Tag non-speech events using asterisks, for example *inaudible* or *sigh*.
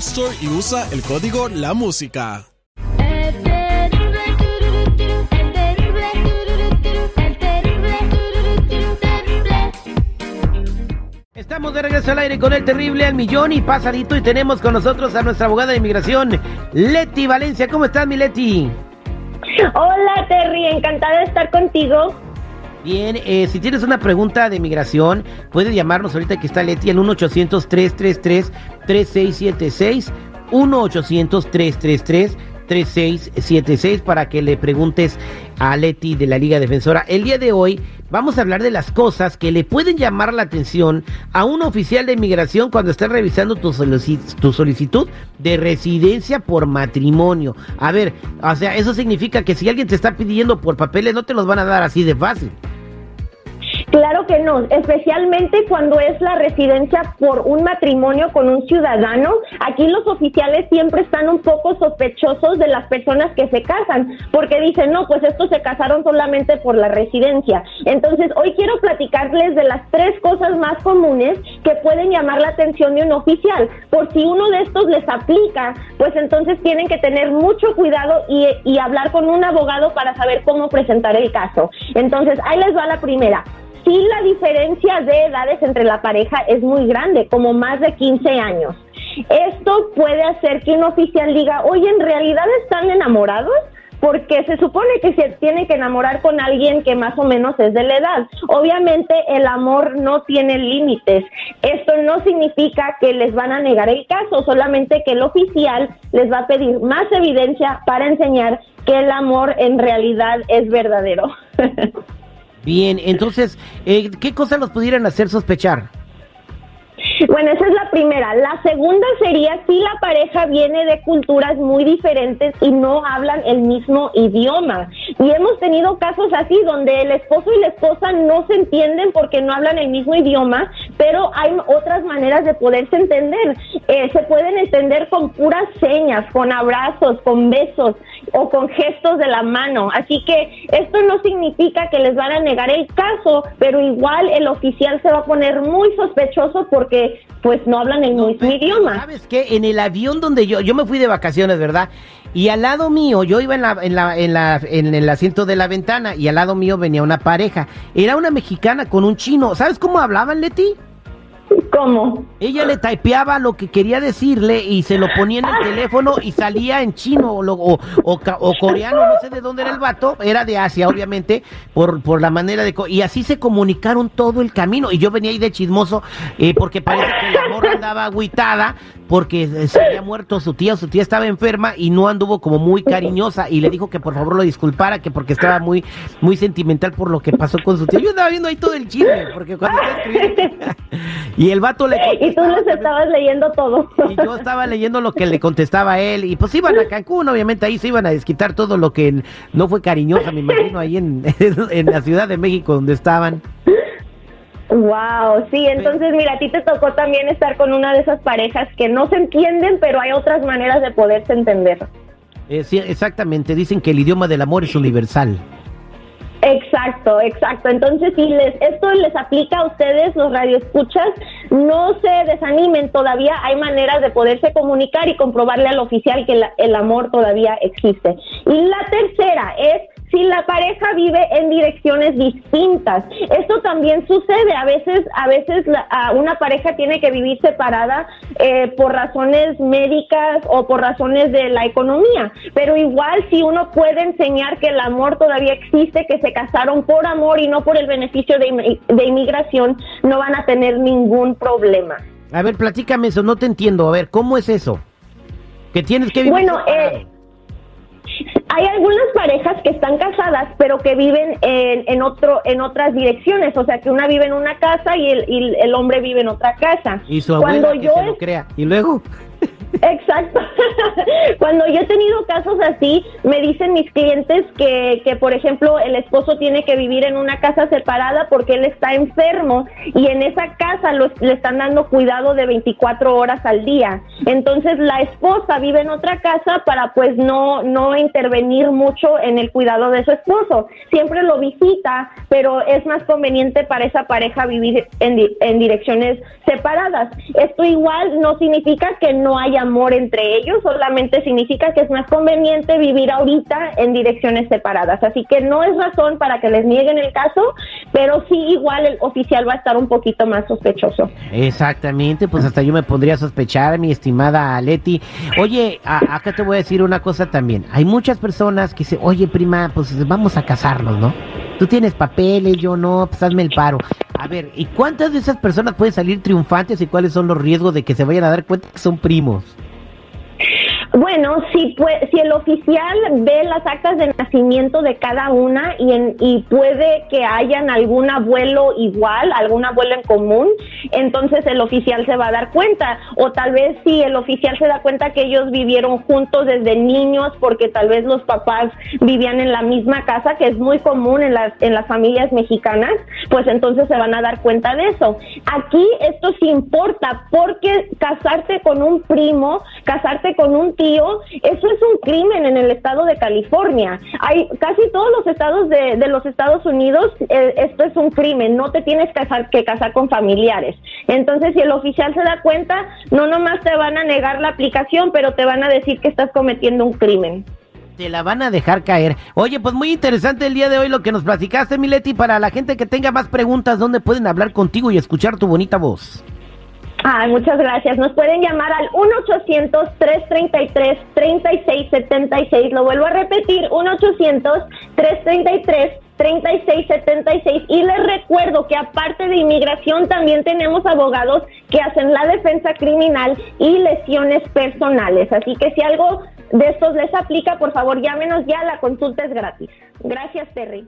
Store y usa el código La Música. Estamos de regreso al aire con el terrible al millón y pasadito y tenemos con nosotros a nuestra abogada de inmigración, Leti Valencia. ¿Cómo estás, mi Leti? Hola, Terry, encantada de estar contigo. Bien, eh, si tienes una pregunta de migración, puedes llamarnos ahorita que está Leti al 1-800-333-3676, 1-800-333-3676 para que le preguntes a Leti de la Liga Defensora. El día de hoy vamos a hablar de las cosas que le pueden llamar la atención a un oficial de inmigración cuando está revisando tu, tu solicitud de residencia por matrimonio. A ver, o sea, eso significa que si alguien te está pidiendo por papeles, no te los van a dar así de fácil. Claro que no, especialmente cuando es la residencia por un matrimonio con un ciudadano. Aquí los oficiales siempre están un poco sospechosos de las personas que se casan, porque dicen, no, pues estos se casaron solamente por la residencia. Entonces, hoy quiero platicarles de las tres cosas más comunes que pueden llamar la atención de un oficial. Por si uno de estos les aplica, pues entonces tienen que tener mucho cuidado y, y hablar con un abogado para saber cómo presentar el caso. Entonces, ahí les va la primera sí la diferencia de edades entre la pareja es muy grande, como más de 15 años. Esto puede hacer que un oficial diga, oye, ¿en realidad están enamorados? Porque se supone que se tiene que enamorar con alguien que más o menos es de la edad. Obviamente el amor no tiene límites. Esto no significa que les van a negar el caso, solamente que el oficial les va a pedir más evidencia para enseñar que el amor en realidad es verdadero. *laughs* Bien, entonces, eh, ¿qué cosas los pudieran hacer sospechar? Bueno, esa es la primera. La segunda sería si la pareja viene de culturas muy diferentes y no hablan el mismo idioma. Y hemos tenido casos así donde el esposo y la esposa no se entienden porque no hablan el mismo idioma, pero hay otras maneras de poderse entender. Eh, se pueden entender con puras señas, con abrazos, con besos o con gestos de la mano. Así que esto no significa que les van a negar el caso, pero igual el oficial se va a poner muy sospechoso porque pues no hablan el mismo idioma. ¿Sabes qué? En el avión donde yo, yo me fui de vacaciones, ¿verdad? Y al lado mío, yo iba en, la, en, la, en, la, en el asiento de la ventana y al lado mío venía una pareja. Era una mexicana con un chino. ¿Sabes cómo hablaban, Leti? ¿Cómo? Ella le typeaba lo que quería decirle y se lo ponía en el teléfono y salía en chino o, o, coreano, no sé de dónde era el vato, era de Asia, obviamente, por, por la manera de... Y así se comunicaron todo el camino. Y yo venía ahí de chismoso eh, porque parece que la morra andaba agüitada porque se había muerto su tía, su tía estaba enferma y no anduvo como muy cariñosa y le dijo que por favor lo disculpara, que porque estaba muy, muy sentimental por lo que pasó con su tía. Yo estaba viendo ahí todo el chisme, porque cuando *laughs* y el vato le Y tú les estabas leyendo todo. Y yo estaba leyendo lo que le contestaba a él. Y pues iban a Cancún, obviamente ahí se iban a desquitar todo lo que no fue cariñosa, me imagino, ahí en, *laughs* en la Ciudad de México donde estaban. Wow, sí, entonces mira, a ti te tocó también estar con una de esas parejas que no se entienden, pero hay otras maneras de poderse entender. Eh, sí, exactamente, dicen que el idioma del amor es universal. Exacto, exacto. Entonces, si les, esto les aplica a ustedes, los radioescuchas, no se desanimen todavía. Hay maneras de poderse comunicar y comprobarle al oficial que el amor todavía existe. Y la tercera es si la pareja vive en direcciones distintas. Esto también sucede. A veces, a veces una pareja tiene que vivir separada eh, por razones médicas o por razones de la economía. Pero igual si uno puede enseñar que el amor todavía existe, que se casaron por amor y no por el beneficio de, de inmigración, no van a tener ningún problema. A ver, platícame eso, no te entiendo. A ver, ¿cómo es eso? Que tienes que vivir. Bueno, eh, hay algunas parejas que están casadas, pero que viven en, en, otro, en otras direcciones. O sea, que una vive en una casa y el, y el hombre vive en otra casa. Y su abuela que se lo crea. Y luego. Exacto. *laughs* Cuando yo he tenido casos así, me dicen mis clientes que, que, por ejemplo, el esposo tiene que vivir en una casa separada porque él está enfermo y en esa casa le están dando cuidado de 24 horas al día. Entonces la esposa vive en otra casa para pues no, no intervenir mucho en el cuidado de su esposo. Siempre lo visita, pero es más conveniente para esa pareja vivir en, en direcciones separadas. Esto igual no significa que no haya amor entre ellos, solamente significa que es más conveniente vivir ahorita en direcciones separadas. Así que no es razón para que les nieguen el caso, pero sí igual el oficial va a estar un poquito más sospechoso. Exactamente, pues hasta yo me pondría a sospechar, mi estimada Leti. Oye, acá te voy a decir una cosa también. Hay muchas personas que dicen, oye prima, pues vamos a casarnos, ¿no? Tú tienes papeles, yo no, pues hazme el paro. A ver, ¿y cuántas de esas personas pueden salir triunfantes y cuáles son los riesgos de que se vayan a dar cuenta que son primos? Bueno, si, si el oficial ve las actas de nacimiento de cada una y, en, y puede que hayan algún abuelo igual, algún abuelo en común, entonces el oficial se va a dar cuenta. O tal vez si el oficial se da cuenta que ellos vivieron juntos desde niños porque tal vez los papás vivían en la misma casa, que es muy común en las, en las familias mexicanas, pues entonces se van a dar cuenta de eso. Aquí esto sí importa porque casarte con un primo, casarte con un tío, eso es un crimen en el estado de California. Hay casi todos los estados de, los Estados Unidos, eh, esto es un crimen, no te tienes que casar con familiares. Entonces, si el oficial se da cuenta, no nomás te van a negar la aplicación, pero te van a decir que estás cometiendo un crimen te la van a dejar caer. Oye, pues muy interesante el día de hoy lo que nos platicaste, Mileti. Para la gente que tenga más preguntas, ¿dónde pueden hablar contigo y escuchar tu bonita voz? Ah, muchas gracias. Nos pueden llamar al 1-800-333-3676. Lo vuelvo a repetir, 1-800-333-3676. Y les recuerdo que aparte de inmigración también tenemos abogados que hacen la defensa criminal y lesiones personales. Así que si algo de estos les aplica, por favor llámenos ya, la consulta es gratis. Gracias, Terry.